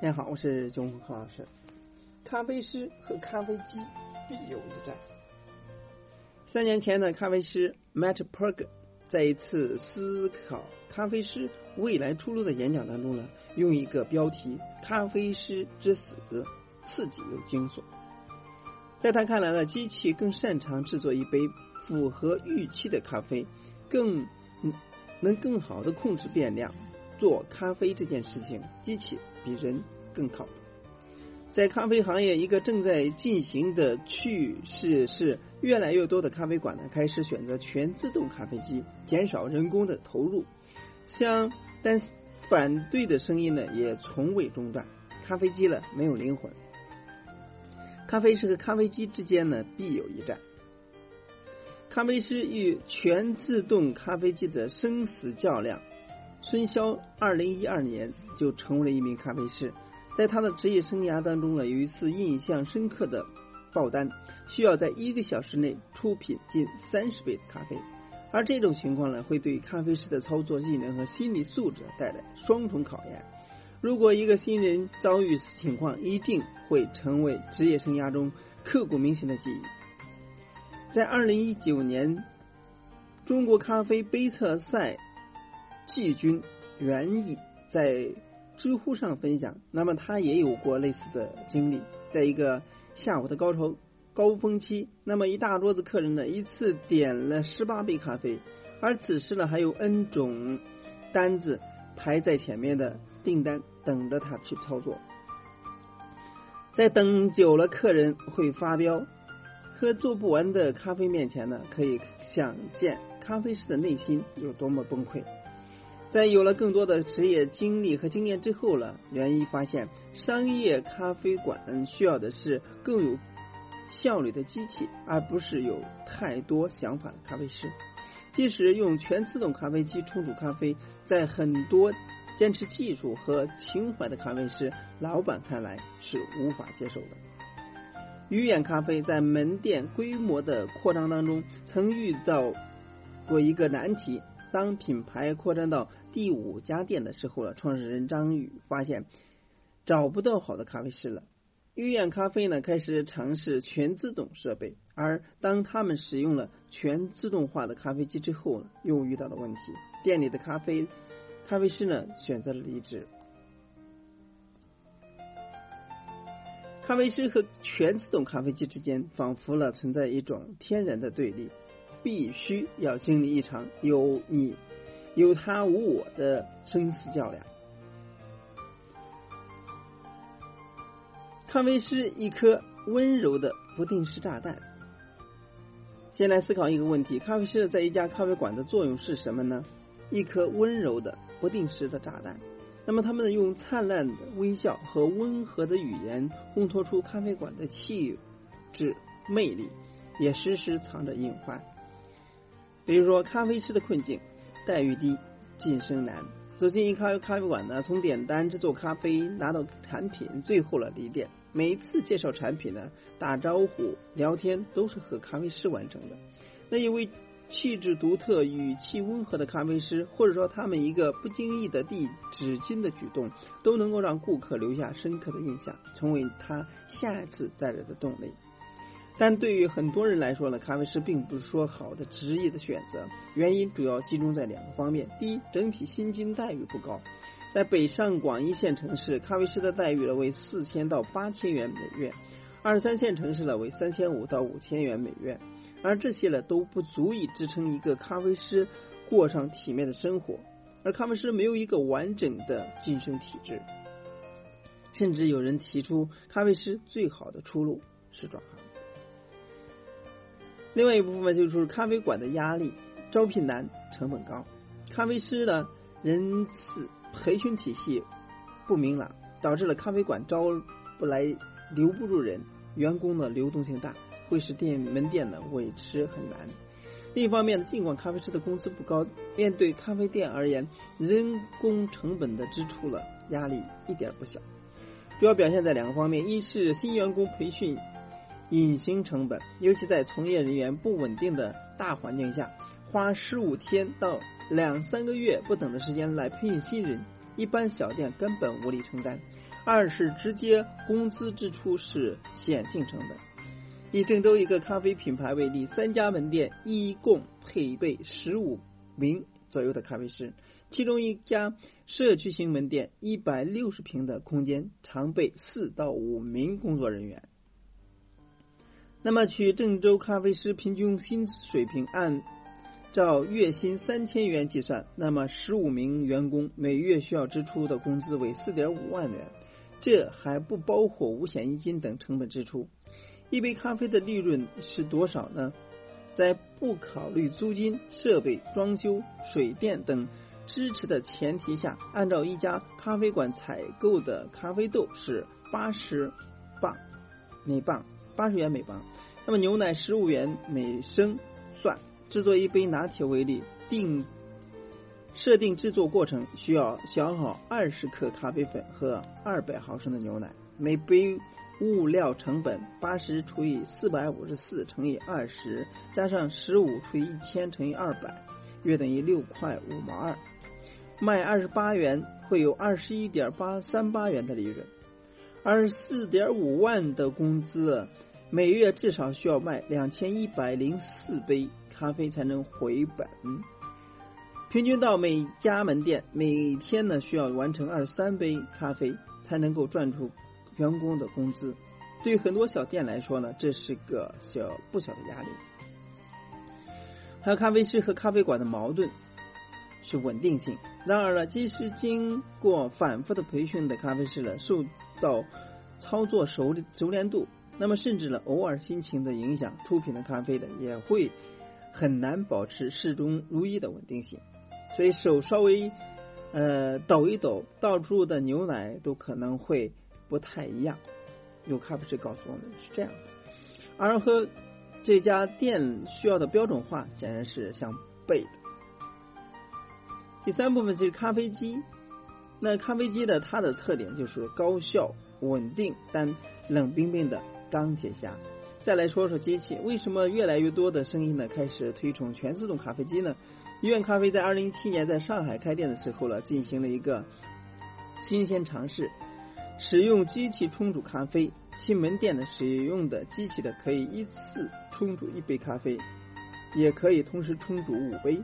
大家好，我是钟红浩老师。咖啡师和咖啡机必有一战。三年前的咖啡师 Matt Perg 在一次思考咖啡师未来出路的演讲当中呢，用一个标题“咖啡师之死”刺激又惊悚。在他看来呢，机器更擅长制作一杯符合预期的咖啡，更能更好的控制变量。做咖啡这件事情，机器比人更靠谱。在咖啡行业，一个正在进行的趋势是，越来越多的咖啡馆呢开始选择全自动咖啡机，减少人工的投入。像但反对的声音呢也从未中断。咖啡机呢没有灵魂。咖啡师和咖啡机之间呢必有一战。咖啡师与全自动咖啡机的生死较量。孙潇二零一二年就成为了一名咖啡师，在他的职业生涯当中呢，有一次印象深刻的报单，需要在一个小时内出品近三十杯的咖啡，而这种情况呢，会对咖啡师的操作技能和心理素质带来双重考验。如果一个新人遭遇此情况，一定会成为职业生涯中刻骨铭心的记忆。在二零一九年中国咖啡杯测赛。季军袁毅在知乎上分享，那么他也有过类似的经历，在一个下午的高潮高峰期，那么一大桌子客人呢，一次点了十八杯咖啡，而此时呢，还有 N 种单子排在前面的订单等着他去操作，在等久了，客人会发飙，和做不完的咖啡面前呢，可以想见咖啡师的内心有多么崩溃。在有了更多的职业经历和经验之后呢，袁一发现，商业咖啡馆需要的是更有效率的机器，而不是有太多想法的咖啡师。即使用全自动咖啡机冲煮咖啡，在很多坚持技术和情怀的咖啡师老板看来是无法接受的。鱼眼咖啡在门店规模的扩张当中，曾遇到过一个难题。当品牌扩展到第五家店的时候呢，创始人张宇发现找不到好的咖啡师了。御苑咖啡呢开始尝试全自动设备，而当他们使用了全自动化的咖啡机之后，又遇到了问题。店里的咖啡咖啡师呢选择了离职。咖啡师和全自动咖啡机之间仿佛了存在一种天然的对立。必须要经历一场有你有他无我的生死较量。咖啡师一颗温柔的不定时炸弹。先来思考一个问题：咖啡师在一家咖啡馆的作用是什么呢？一颗温柔的不定时的炸弹。那么他们用灿烂的微笑和温和的语言烘托出咖啡馆的气质魅力，也时时藏着隐患。比如说，咖啡师的困境，待遇低，晋升难。走进一咖咖啡馆呢，从点单、制作咖啡、拿到产品，最后了离店。每一次介绍产品呢，打招呼、聊天都是和咖啡师完成的。那一位气质独特、语气温和的咖啡师，或者说他们一个不经意的递纸巾的举动，都能够让顾客留下深刻的印象，成为他下一次再来的动力。但对于很多人来说呢，咖啡师并不是说好的职业的选择，原因主要集中在两个方面：第一，整体薪金待遇不高，在北上广一线城市，咖啡师的待遇呢为四千到八千元每月；二三线城市呢为三千五到五千元每月，而这些呢都不足以支撑一个咖啡师过上体面的生活，而咖啡师没有一个完整的晋升体制，甚至有人提出，咖啡师最好的出路是转行。另外一部分就是咖啡馆的压力，招聘难，成本高，咖啡师的人次培训体系不明朗，导致了咖啡馆招不来，留不住人，员工的流动性大，会使店门店呢维持很难。另一方面，尽管咖啡师的工资不高，面对咖啡店而言，人工成本的支出了压力一点不小，主要表现在两个方面，一是新员工培训。隐形成本，尤其在从业人员不稳定的大环境下，花十五天到两三个月不等的时间来培训新人，一般小店根本无力承担。二是直接工资支出是显性成本。以郑州一个咖啡品牌为例，三家门店一共配备十五名左右的咖啡师，其中一家社区型门店一百六十平的空间，常备四到五名工作人员。那么，取郑州咖啡师平均薪资水平，按照月薪三千元计算，那么十五名员工每月需要支出的工资为四点五万元，这还不包括五险一金等成本支出。一杯咖啡的利润是多少呢？在不考虑租金、设备、装修、水电等支持的前提下，按照一家咖啡馆采购的咖啡豆是八十磅每磅，八十元每磅，那么牛奶十五元每升算，制作一杯拿铁为例，定设定制作过程需要消耗二十克咖啡粉和二百毫升的牛奶，每杯。物料成本八十除以四百五十四乘以二十，加上十五除以一千乘以二百，约等于六块五毛二。卖二十八元会有二十一点八三八元的利润。二十四点五万的工资，每月至少需要卖两千一百零四杯咖啡才能回本。平均到每家门店每天呢需要完成二十三杯咖啡才能够赚出。员工的工资，对于很多小店来说呢，这是个小不小的压力。还有咖啡师和咖啡馆的矛盾是稳定性。然而呢，即使经过反复的培训的咖啡师呢，受到操作熟熟练度，那么甚至呢，偶尔心情的影响，出品的咖啡呢，也会很难保持始终如一的稳定性。所以手稍微呃抖一抖，倒出的牛奶都可能会。不太一样，有咖啡师告诉我们是这样的，而和这家店需要的标准化显然是相悖的。第三部分就是咖啡机，那咖啡机的它的特点就是高效、稳定，但冷冰冰的钢铁侠。再来说说机器，为什么越来越多的声音呢开始推崇全自动咖啡机呢？医院咖啡在二零一七年在上海开店的时候呢，进行了一个新鲜尝试。使用机器冲煮咖啡，其门店呢使用的机器的可以依次冲煮一杯咖啡，也可以同时冲煮五杯。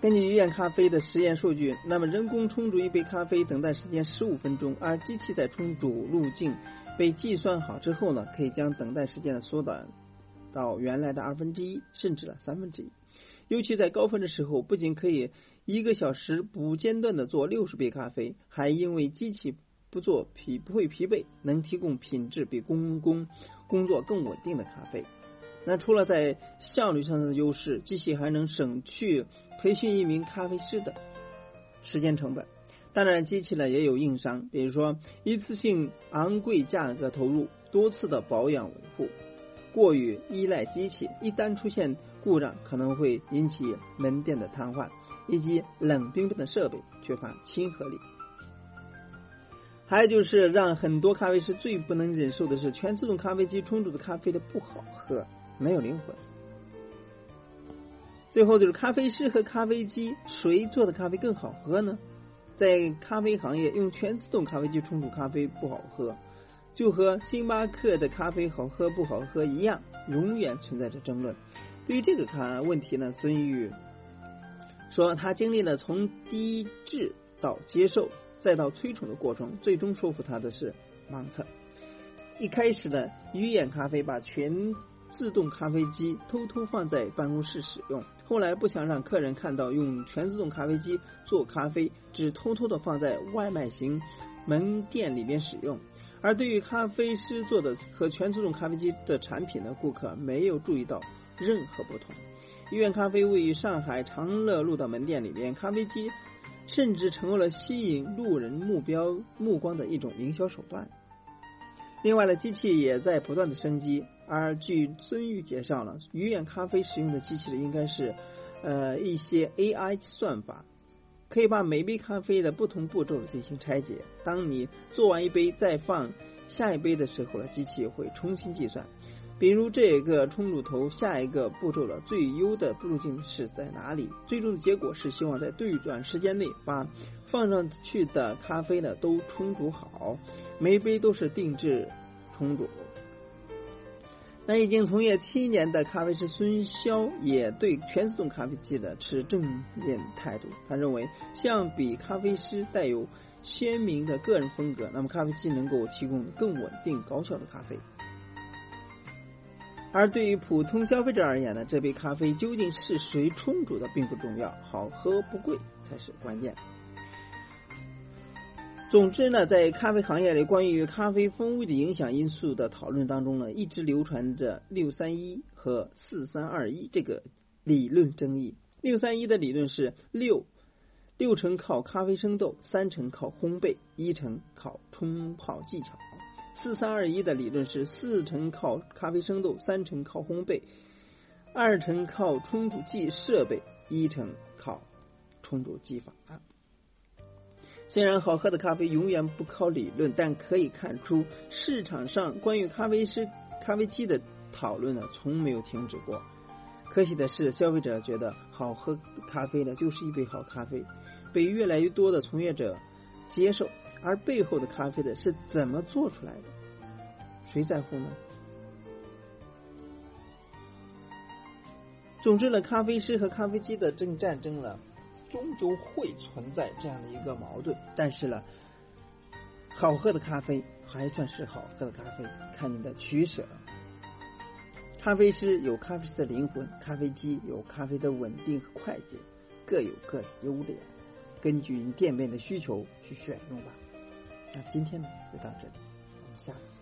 根据医院咖啡的实验数据，那么人工冲煮一杯咖啡等待时间十五分钟，而机器在冲煮路径被计算好之后呢，可以将等待时间的缩短到原来的二分之一，甚至了三分之一。尤其在高峰的时候，不仅可以一个小时不间断的做六十杯咖啡，还因为机器不做疲不会疲惫，能提供品质比工工工作更稳定的咖啡。那除了在效率上的优势，机器还能省去培训一名咖啡师的时间成本。当然，机器呢也有硬伤，比如说一次性昂贵价格投入，多次的保养维护，过于依赖机器，一旦出现。故障可能会引起门店的瘫痪，以及冷冰冰的设备缺乏亲和力。还有就是让很多咖啡师最不能忍受的是，全自动咖啡机冲煮的咖啡的不好喝，没有灵魂。最后就是咖啡师和咖啡机谁做的咖啡更好喝呢？在咖啡行业，用全自动咖啡机冲煮咖啡不好喝，就和星巴克的咖啡好喝不好喝一样，永远存在着争论。对于这个看问题呢，孙玉说，他经历了从低质到接受再到推崇的过程，最终说服他的是盲测。一开始的鱼眼咖啡把全自动咖啡机偷偷放在办公室使用，后来不想让客人看到用全自动咖啡机做咖啡，只偷偷的放在外卖型门店里边使用。而对于咖啡师做的和全自动咖啡机的产品呢，顾客没有注意到。任何不同。医院咖啡位于上海长乐路的门店里面，咖啡机甚至成为了吸引路人目标目光的一种营销手段。另外呢，机器也在不断的升级。而据孙玉介绍了，鱼眼咖啡使用的机器呢，应该是呃一些 AI 算法，可以把每杯咖啡的不同步骤进行拆解。当你做完一杯再放下一杯的时候呢，机器会重新计算。比如这个冲煮头下一个步骤的最优的路径是在哪里？最终的结果是希望在最短时间内把放上去的咖啡呢都冲煮好，每杯都是定制冲煮。那已经从业七年的咖啡师孙潇也对全自动咖啡机的持正面态度。他认为，相比咖啡师带有鲜明的个人风格，那么咖啡机能够提供更稳定高效的咖啡。而对于普通消费者而言呢，这杯咖啡究竟是谁冲煮的并不重要，好喝不贵才是关键。总之呢，在咖啡行业里，关于咖啡风味的影响因素的讨论当中呢，一直流传着六三一和四三二一这个理论争议。六三一的理论是六六成靠咖啡生豆，三成靠烘焙，一成靠冲泡技巧。四三二一的理论是四成靠咖啡生豆，三成靠烘焙，二成靠冲煮技设备，一成靠冲煮技法。虽然好喝的咖啡永远不靠理论，但可以看出市场上关于咖啡师、咖啡机的讨论呢，从没有停止过。可喜的是，消费者觉得好喝咖啡呢，就是一杯好咖啡，被越来越多的从业者接受。而背后的咖啡的是怎么做出来的？谁在乎呢？总之呢，咖啡师和咖啡机的正战争呢？终究会存在这样的一个矛盾，但是呢，好喝的咖啡还算是好喝的咖啡，看你的取舍。咖啡师有咖啡师的灵魂，咖啡机有咖啡的稳定和快捷，各有各的优点，根据你店面的需求去选用吧。那今天呢，就到这里，我们下次。